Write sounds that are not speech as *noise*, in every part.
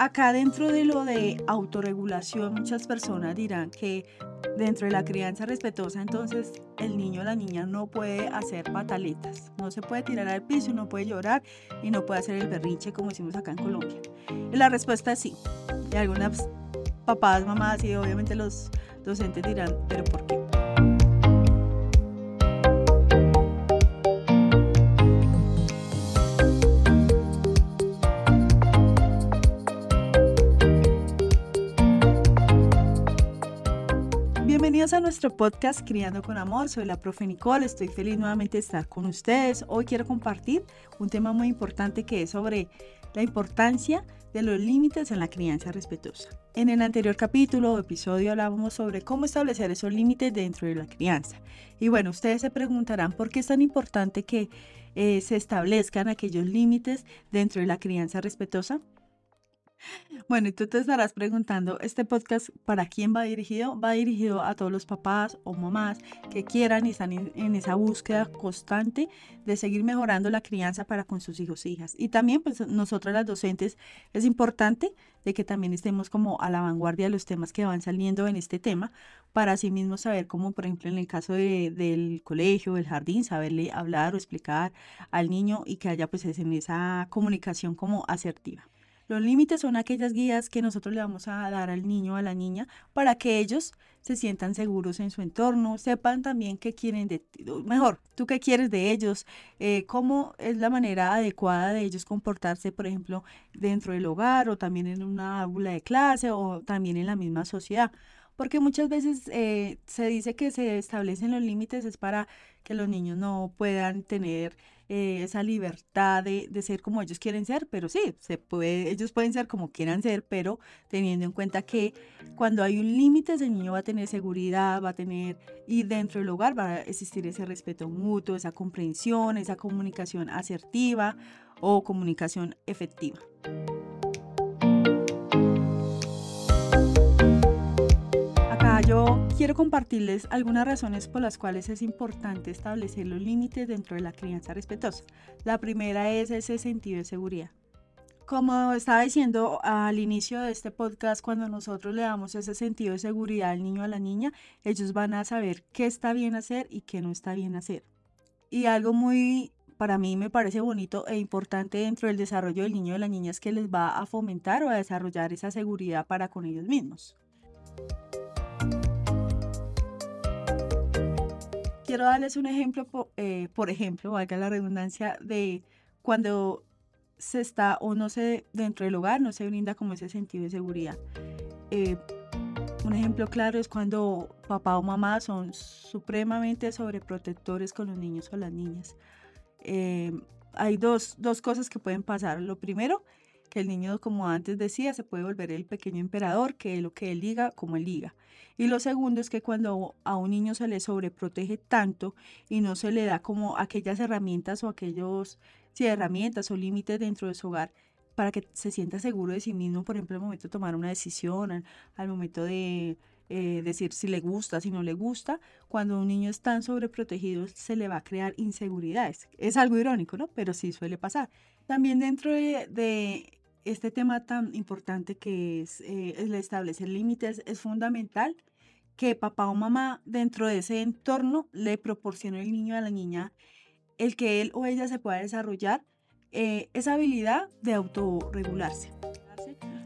Acá dentro de lo de autorregulación, muchas personas dirán que dentro de la crianza respetuosa, entonces el niño o la niña no puede hacer pataletas, no se puede tirar al piso, no puede llorar y no puede hacer el berrinche como decimos acá en Colombia. Y la respuesta es sí. Y algunas papás, mamás y obviamente los docentes dirán, pero ¿por qué? Bienvenidos a nuestro podcast Criando con Amor. Soy la profe Nicole. Estoy feliz nuevamente de estar con ustedes. Hoy quiero compartir un tema muy importante que es sobre la importancia de los límites en la crianza respetuosa. En el anterior capítulo o episodio hablábamos sobre cómo establecer esos límites dentro de la crianza. Y bueno, ustedes se preguntarán por qué es tan importante que eh, se establezcan aquellos límites dentro de la crianza respetuosa. Bueno, y tú te estarás preguntando, ¿este podcast para quién va dirigido? Va dirigido a todos los papás o mamás que quieran y están en esa búsqueda constante de seguir mejorando la crianza para con sus hijos e hijas. Y también, pues nosotros las docentes, es importante de que también estemos como a la vanguardia de los temas que van saliendo en este tema, para así mismo saber cómo, por ejemplo, en el caso del colegio, del jardín, saberle hablar o explicar al niño y que haya pues en esa comunicación como asertiva. Los límites son aquellas guías que nosotros le vamos a dar al niño o a la niña para que ellos se sientan seguros en su entorno, sepan también qué quieren de ti, mejor, tú qué quieres de ellos, eh, cómo es la manera adecuada de ellos comportarse, por ejemplo, dentro del hogar o también en una aula de clase o también en la misma sociedad porque muchas veces eh, se dice que se establecen los límites es para que los niños no puedan tener eh, esa libertad de, ser como ellos quieren ser, pero sí, ellos pueden ser como quieran ser, pero teniendo en cuenta que cuando hay un límite, ese niño va a tener seguridad, va a tener, y dentro del hogar va a existir ese respeto mutuo, esa comprensión, esa comunicación asertiva o comunicación efectiva. Yo quiero compartirles algunas razones por las cuales es importante establecer los límites dentro de la crianza respetuosa. La primera es ese sentido de seguridad. Como estaba diciendo al inicio de este podcast, cuando nosotros le damos ese sentido de seguridad al niño o a la niña, ellos van a saber qué está bien hacer y qué no está bien hacer. Y algo muy, para mí me parece bonito e importante dentro del desarrollo del niño o de la niña es que les va a fomentar o a desarrollar esa seguridad para con ellos mismos. Quiero darles un ejemplo, eh, por ejemplo, valga la redundancia, de cuando se está o no se, dentro del hogar, no se brinda como ese sentido de seguridad. Eh, un ejemplo claro es cuando papá o mamá son supremamente sobreprotectores con los niños o las niñas. Eh, hay dos, dos cosas que pueden pasar. Lo primero, que el niño, como antes decía, se puede volver el pequeño emperador, que lo que él diga, como él diga. Y lo segundo es que cuando a un niño se le sobreprotege tanto y no se le da como aquellas herramientas o aquellos, sí, herramientas o límites dentro de su hogar para que se sienta seguro de sí mismo, por ejemplo, al momento de tomar una decisión, al, momento de eh, decir si le gusta, si no le gusta, cuando un niño es tan sobreprotegido se le va a crear inseguridades. Es algo irónico, ¿no? Pero sí suele pasar. También dentro de este tema tan importante que es eh, el establecer límites es fundamental que papá o mamá dentro de ese entorno le proporcione al niño a la niña el que él o ella se pueda desarrollar eh, esa habilidad de autorregularse.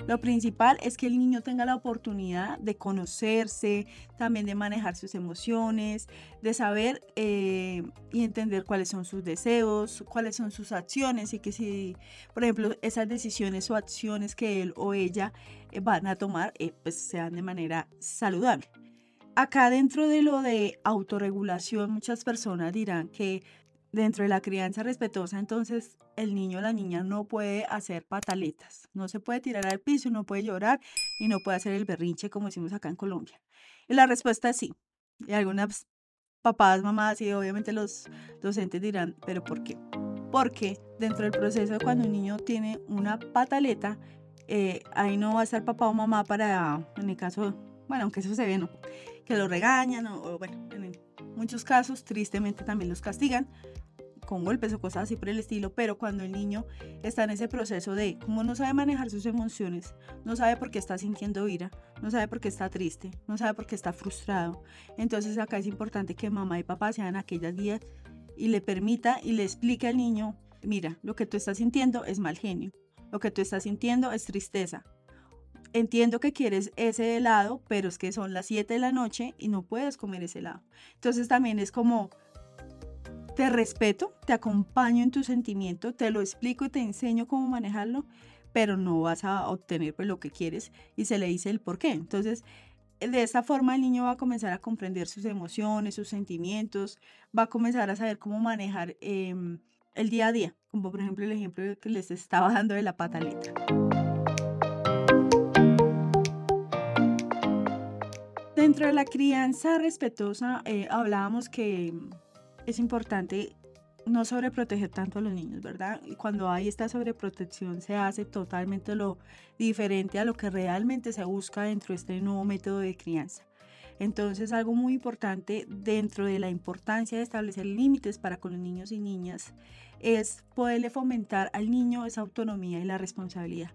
Lo principal es que el niño tenga la oportunidad de conocerse, también de manejar sus emociones, de saber eh, y entender cuáles son sus deseos, cuáles son sus acciones y que si, por ejemplo, esas decisiones o acciones que él o ella eh, van a tomar, eh, pues sean de manera saludable. Acá dentro de lo de autorregulación, muchas personas dirán que dentro de la crianza respetuosa, entonces el niño o la niña no puede hacer pataletas, no se puede tirar al piso, no puede llorar y no puede hacer el berrinche como decimos acá en Colombia. Y la respuesta es sí. Y algunas papás, mamás y obviamente los docentes dirán, pero ¿por qué? Porque dentro del proceso cuando un niño tiene una pataleta, eh, ahí no va a estar papá o mamá para, en el caso, bueno, aunque eso se ve, ¿no? Que lo regañan o, bueno, en muchos casos tristemente también los castigan con golpes o cosas así por el estilo, pero cuando el niño está en ese proceso de, como no sabe manejar sus emociones, no sabe por qué está sintiendo ira, no sabe por qué está triste, no sabe por qué está frustrado, entonces acá es importante que mamá y papá sean aquellas guías y le permita y le explique al niño, mira, lo que tú estás sintiendo es mal genio, lo que tú estás sintiendo es tristeza, entiendo que quieres ese helado, pero es que son las 7 de la noche y no puedes comer ese helado. Entonces también es como, te respeto, te acompaño en tu sentimiento, te lo explico y te enseño cómo manejarlo, pero no vas a obtener pues, lo que quieres y se le dice el por qué. Entonces, de esta forma el niño va a comenzar a comprender sus emociones, sus sentimientos, va a comenzar a saber cómo manejar em, el día a día, como por ejemplo el ejemplo que les estaba dando de la pataleta. Dentro de la crianza respetuosa, eh, hablábamos que es importante no sobreproteger tanto a los niños, ¿verdad? Cuando hay esta sobreprotección se hace totalmente lo diferente a lo que realmente se busca dentro de este nuevo método de crianza. Entonces, algo muy importante dentro de la importancia de establecer límites para con los niños y niñas es poderle fomentar al niño esa autonomía y la responsabilidad.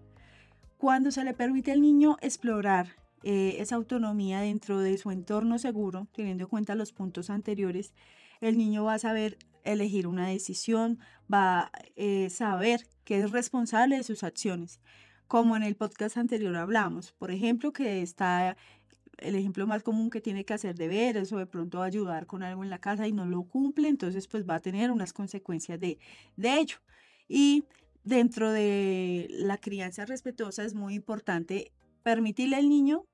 Cuando se le permite al niño explorar eh, esa autonomía dentro de su entorno seguro, teniendo en cuenta los puntos anteriores, el niño va a saber elegir una decisión, va a eh, saber que es responsable de sus acciones. Como en el podcast anterior hablamos, por ejemplo, que está el ejemplo más común que tiene que hacer deberes o de pronto ayudar con algo en la casa y no lo cumple, entonces pues va a tener unas consecuencias de, de ello. Y dentro de la crianza respetuosa es muy importante permitirle al niño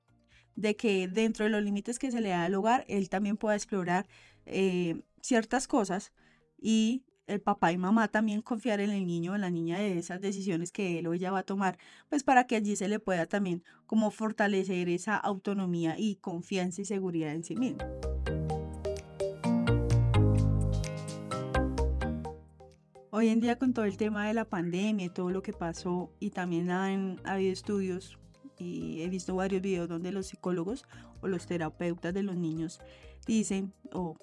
de que dentro de los límites que se le da al hogar, él también pueda explorar eh, ciertas cosas y el papá y mamá también confiar en el niño o la niña de esas decisiones que él o ella va a tomar, pues para que allí se le pueda también como fortalecer esa autonomía y confianza y seguridad en sí mismo. Hoy en día con todo el tema de la pandemia y todo lo que pasó y también han habido estudios y he visto varios videos donde los psicólogos o los terapeutas de los niños dicen o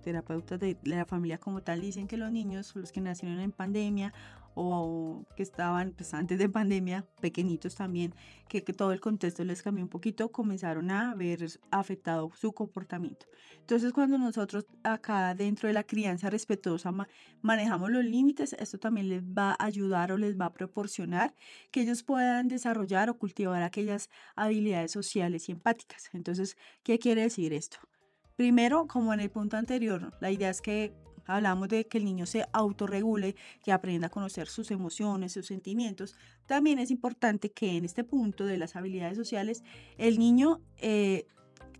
terapeutas de la familia como tal dicen que los niños, los que nacieron en pandemia o que estaban pues, antes de pandemia, pequeñitos también, que, todo el contexto les cambió un poquito, comenzaron a ver afectado su comportamiento. Entonces, cuando nosotros acá dentro de la crianza respetuosa manejamos los límites, esto también les va a ayudar o les va a proporcionar que ellos puedan desarrollar o cultivar aquellas habilidades sociales y empáticas. Entonces, ¿qué quiere decir esto? Primero, como en el punto anterior, la idea es que hablamos de que el niño se autorregule, que aprenda a conocer sus emociones, sus sentimientos. También es importante que en este punto de las habilidades sociales, el niño eh,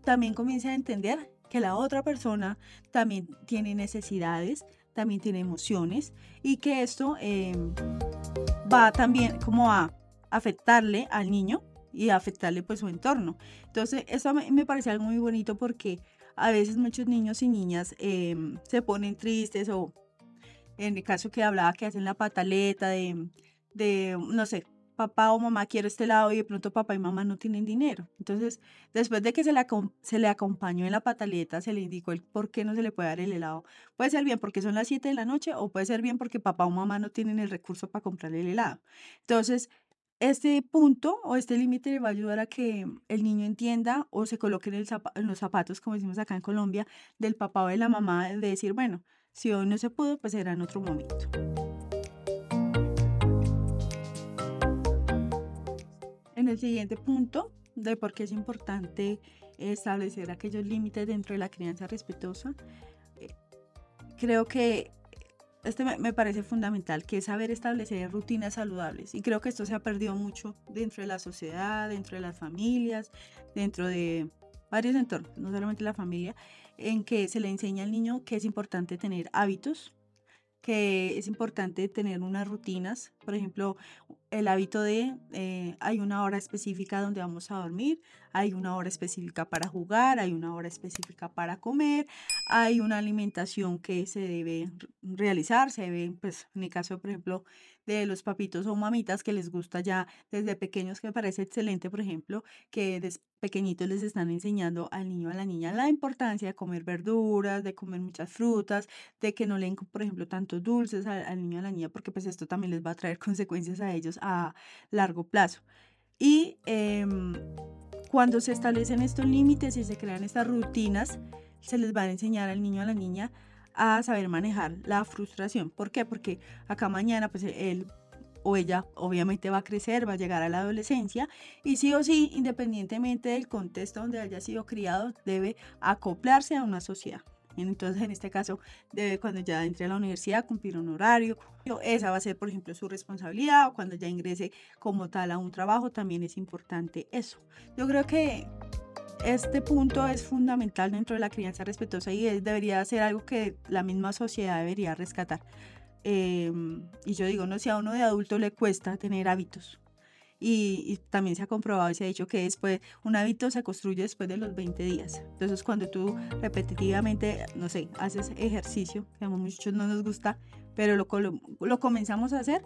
también comience a entender que la otra persona también tiene necesidades, también tiene emociones y que esto em, va también como a afectarle al niño y a afectarle pues su entorno. Entonces, eso me parece algo muy bonito porque a veces muchos niños y niñas em, se ponen tristes o en el caso que hablaba que hacen la pataleta de, de, no sé, papá o mamá quiere este lado y de pronto papá y mamá no tienen dinero. Entonces, después de que se le, se le acompañó en la pataleta, se le indicó el por qué no se le puede dar el helado. Puede ser bien porque son las 7 de la noche o puede ser bien porque papá o mamá no tienen el recurso para comprarle el helado. Entonces, este punto o este límite le va a ayudar a que el niño entienda o se coloque en, los zapatos, como decimos acá en Colombia, del papá o de la mamá, de decir, bueno, si hoy no se pudo, pues será en otro momento. En el siguiente punto de por qué es importante establecer aquellos límites dentro de la crianza respetuosa, eh, creo que este me, parece fundamental, que es saber establecer rutinas saludables. Y creo que esto se ha perdido mucho dentro de la sociedad, dentro de las familias, dentro de varios entornos, no solamente la familia, en que se le enseña al niño que es importante tener hábitos, que es importante tener unas rutinas, por ejemplo, el hábito de eh, hay una hora específica donde vamos a dormir, hay una hora específica para jugar, hay una hora específica para comer, hay una alimentación que se debe realizar, se debe, pues en el caso, por ejemplo, de los papitos o mamitas que les gusta ya desde pequeños, que me parece excelente, por ejemplo, que desde pequeñitos les están enseñando al niño a la niña la importancia de comer verduras, de comer muchas frutas, de que no leen, por ejemplo, tantos dulces al, al niño a la niña, porque pues esto también les va a traer *laughs* consecuencias a ellos a largo plazo. Y em, cuando se establecen estos límites y se crean estas rutinas, se les va a enseñar al niño a la niña a saber manejar la frustración. ¿Por qué? Porque acá mañana, pues él o ella obviamente va a crecer, va a llegar a la adolescencia y sí o sí, independientemente del contexto donde haya sido criado, debe acoplarse a una sociedad. Entonces, en este caso, debe cuando ya entre a la universidad cumplir un horario. Esa va a ser, por ejemplo, su responsabilidad o cuando ya ingrese como tal a un trabajo, también es importante eso. Yo creo que este punto es fundamental dentro de la crianza respetuosa y debería ser algo que la misma sociedad debería rescatar. Em, y yo digo, no, si a uno de adulto le cuesta tener hábitos, y, también se ha comprobado y se ha dicho que después un hábito se construye después de los 20 días. Entonces cuando tú repetitivamente, no sé, haces ejercicio, que a muchos no nos gusta, pero lo, lo, comenzamos a hacer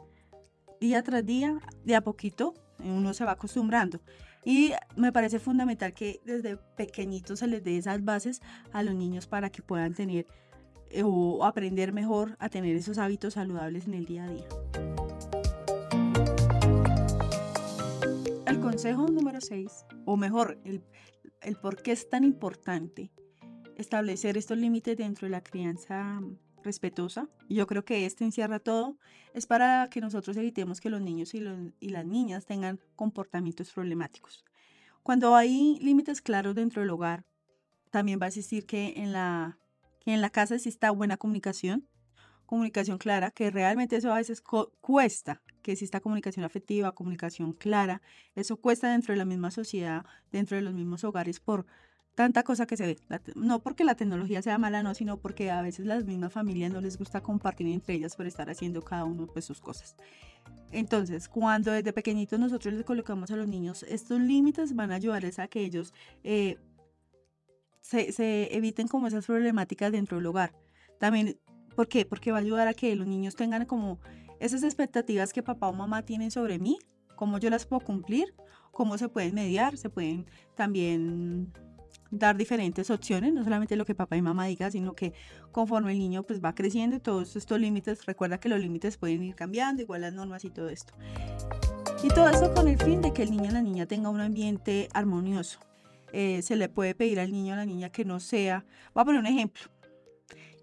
día tras día, de a poquito, uno se va acostumbrando. Y me parece fundamental que desde pequeñitos se les dé esas bases a los niños para que puedan tener eh, o aprender mejor a tener esos hábitos saludables en el día a día. consejo número 6, o mejor, el, el por qué es tan importante establecer estos límites dentro de la crianza respetuosa, yo creo que este encierra todo, es para que nosotros evitemos que los niños y, las niñas tengan comportamientos problemáticos. Cuando hay límites claros dentro del hogar, también va a existir que en la, que en la casa exista buena comunicación, comunicación clara, que realmente eso a veces cuesta, que exista comunicación afectiva, comunicación clara, eso cuesta dentro de la misma sociedad, dentro de los mismos hogares por tanta cosa que se ve. no porque la tecnología sea mala, no, sino porque a veces las mismas familias no les gusta compartir entre ellas por estar haciendo cada uno pues sus cosas. Entonces, cuando desde pequeñitos nosotros les colocamos a los niños estos límites, van a ayudarles a que ellos eh, se, se eviten como esas problemáticas dentro del hogar. También ¿Por qué? Porque va a ayudar a que los niños tengan como esas expectativas que papá o mamá tienen sobre mí, cómo yo las puedo cumplir, cómo se pueden mediar, se pueden también dar diferentes opciones, no solamente lo que papá y mamá digan, sino que conforme el niño pues va creciendo, todos estos límites, recuerda que los límites pueden ir cambiando, igual las normas y todo esto. Y todo eso con el fin de que el niño o la niña tenga un ambiente armonioso. Eh, se le puede pedir al niño o la niña que no sea, voy a poner un ejemplo,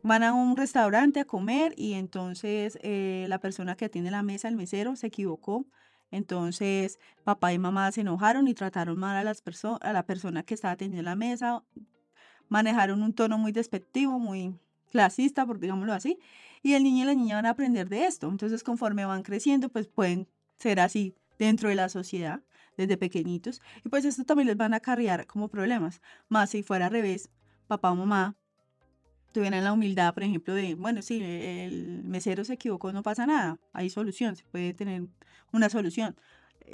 van a un restaurante a comer y entonces eh, la persona que atiende la mesa, el mesero, se equivocó. Entonces papá y mamá se enojaron y trataron mal a, las a la persona que estaba atendiendo la mesa, manejaron un tono muy despectivo, muy clasista, por digámoslo así, y el niño y la niña van a aprender de esto. Entonces conforme van creciendo, pues pueden ser así dentro de la sociedad desde pequeñitos y pues esto también les van a acarrear como problemas. Más si fuera al revés, papá o mamá tuvieran la humildad, por ejemplo, de, bueno, sí, el mesero se equivocó, no pasa nada, hay solución, se puede tener una solución.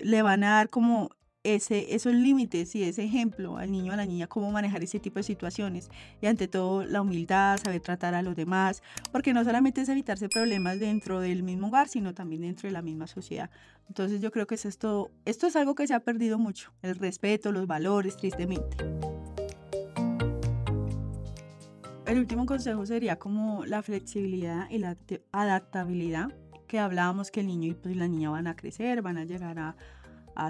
Le van a dar como ese, esos límites y ese ejemplo al niño a la niña cómo manejar ese tipo de situaciones y ante todo la humildad, saber tratar a los demás, porque no solamente es evitarse problemas dentro del mismo hogar, sino también dentro de la misma sociedad. Entonces yo creo que es esto, esto es algo que se ha perdido mucho, el respeto, los valores, tristemente. El último consejo sería como la flexibilidad y la adaptabilidad, que hablábamos que el niño y pues la niña van a crecer, van a llegar a,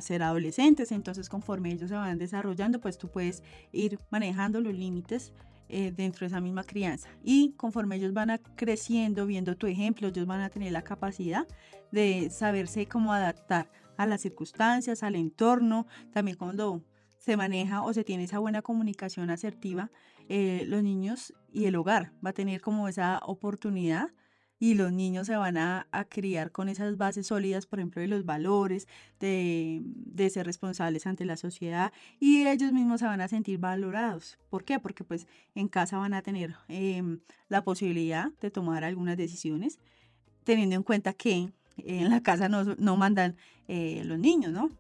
ser adolescentes, entonces conforme ellos se van desarrollando, pues tú puedes ir manejando los límites eh, dentro de esa misma crianza. Y conforme ellos van a creciendo, viendo tu ejemplo, ellos van a tener la capacidad de saberse cómo adaptar a las circunstancias, al entorno, también cuando se maneja o se tiene esa buena comunicación asertiva, eh, los niños y el hogar va a tener como esa oportunidad y los niños se van a, criar con esas bases sólidas, por ejemplo, de los valores, de, ser responsables ante la sociedad y ellos mismos se van a sentir valorados. ¿Por qué? Porque pues en casa van a tener em, la posibilidad de tomar algunas decisiones, teniendo en cuenta que en la casa no, no mandan eh, los niños, ¿no?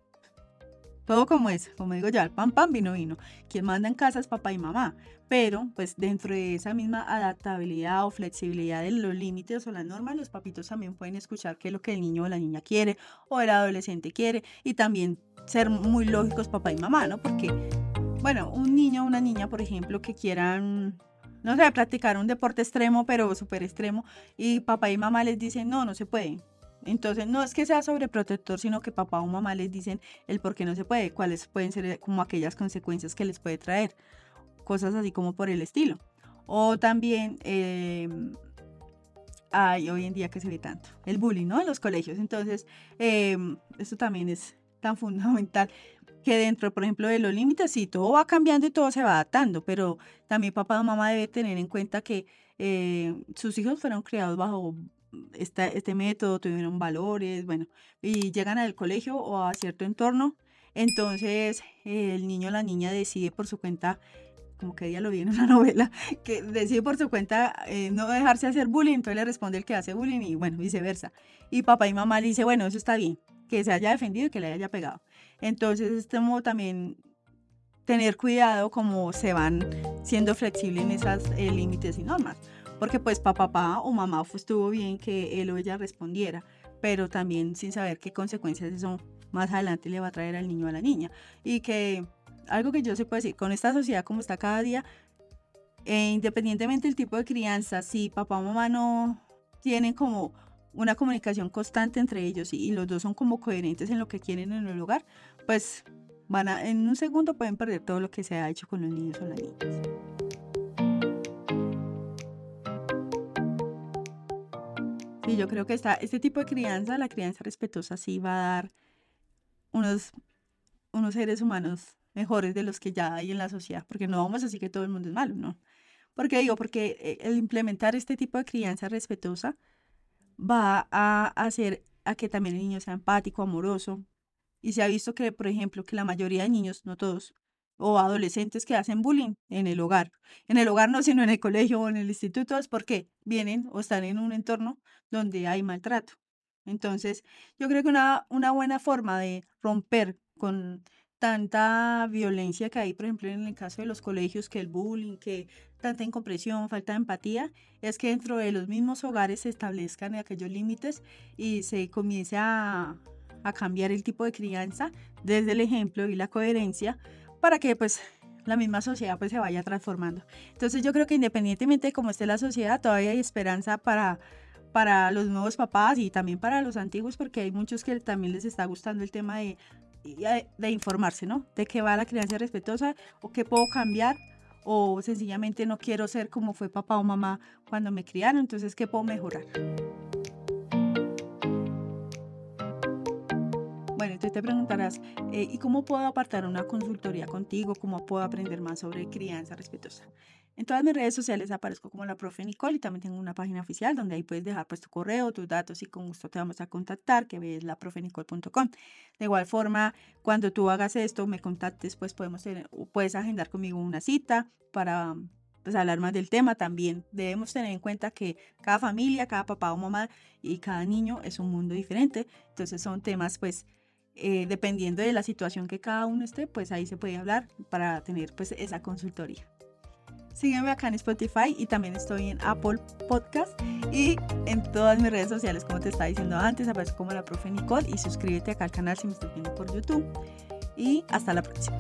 Todo como es, como digo ya, pan, pan, vino, vino. Quien manda en casa es papá y mamá, pero pues dentro de esa misma adaptabilidad o flexibilidad de los límites o las normas, los papitos también pueden escuchar qué es lo que el niño o la niña quiere o el adolescente quiere y también ser muy lógicos papá y mamá, ¿no? Porque, bueno, un niño o una niña, por ejemplo, que quieran no sé, practicar un deporte extremo, pero súper extremo, y papá y mamá les dicen, no, no se puede, entonces, no es que sea sobreprotector, sino que papá o mamá les dicen el por qué no se puede, cuáles pueden ser eh, como aquellas consecuencias que les puede traer, cosas así como por el estilo. O también, em, hay hoy en día que se ve tanto, el bullying, ¿no? En los colegios. Entonces, em, esto también es tan *laughs* fundamental que dentro, por ejemplo, de los límites, sí, todo va cambiando y todo se va adaptando, pero también papá o mamá debe tener en cuenta que eh, sus hijos fueron criados bajo este método, tuvieron valores, bueno, y llegan al colegio o a cierto entorno, entonces el niño o la niña decide por su cuenta, como que ella lo vi en una *laughs* novela, que decide por su cuenta eh, no dejarse hacer bullying, entonces le responde el que hace bullying y bueno, viceversa. Y papá y mamá le dice, bueno, eso está bien, que se haya defendido y que le haya pegado. Entonces, este modo también tener cuidado como se van siendo flexibles en esos eh, límites y normas porque pues papá, o mamá estuvo bien que él o ella respondiera, pero también sin saber qué consecuencias eso más adelante le va a traer al niño o a la niña. Y que algo que yo se puede decir, con esta sociedad como está cada día, e independientemente del tipo de crianza, si papá o mamá no tienen como una comunicación constante entre ellos y, y los dos son como coherentes en lo que quieren en el hogar, pues van a, en un segundo pueden perder todo lo que se ha hecho con los niños o las niñas. Sí, yo creo que está, este tipo de crianza, la crianza respetuosa, sí va a dar unos, unos seres humanos mejores de los que ya hay en la sociedad, porque no vamos así que todo el mundo es malo, ¿no? Porque digo, porque eh, el implementar este tipo de crianza respetuosa va a hacer a que también el niño sea empático, amoroso. Y se ha visto que, por ejemplo, que la mayoría de niños, no todos, o adolescentes que hacen bullying en el hogar. En el hogar no, sino en el colegio o en el instituto, es porque vienen o están en un entorno donde hay maltrato. Entonces, yo creo que una, una buena forma de romper con tanta violencia que hay, por ejemplo, en el caso de los colegios, que el bullying, que tanta incompresión, falta de empatía, es que dentro de los mismos hogares se establezcan aquellos límites y se comience a, a cambiar el tipo de crianza desde el ejemplo y la coherencia para que pues la misma sociedad pues se vaya transformando. Entonces yo creo que independientemente de cómo esté la sociedad, todavía hay esperanza para, para los nuevos papás y también para los antiguos, porque hay muchos que también les está gustando el tema de, de informarse, ¿no? De qué va la crianza respetuosa o qué puedo cambiar o sencillamente no quiero ser como fue papá o mamá cuando me criaron, entonces qué puedo mejorar. Bueno, entonces te preguntarás, eh, ¿y cómo puedo apartar una consultoría contigo? ¿Cómo puedo aprender más sobre crianza respetuosa? En todas mis redes sociales aparezco como la profe Nicole y también tengo una página oficial donde ahí puedes dejar pues tu correo, tus datos y con gusto te vamos a contactar, que ves laprofenicole.com. De igual forma, cuando tú hagas esto, me contactes, pues podemos tener, puedes agendar conmigo una cita para pues, hablar más del tema también. Debemos tener en cuenta que cada familia, cada papá o mamá y cada niño es un mundo diferente. Entonces son temas pues eh, dependiendo de la situación que cada uno esté, pues ahí se puede hablar para tener pues esa consultoría. Sígueme acá en Spotify y también estoy en Apple Podcast y en todas mis redes sociales, como te estaba diciendo antes, aparece como la profe Nicole y suscríbete acá al canal si me estás viendo por YouTube. Y hasta la próxima.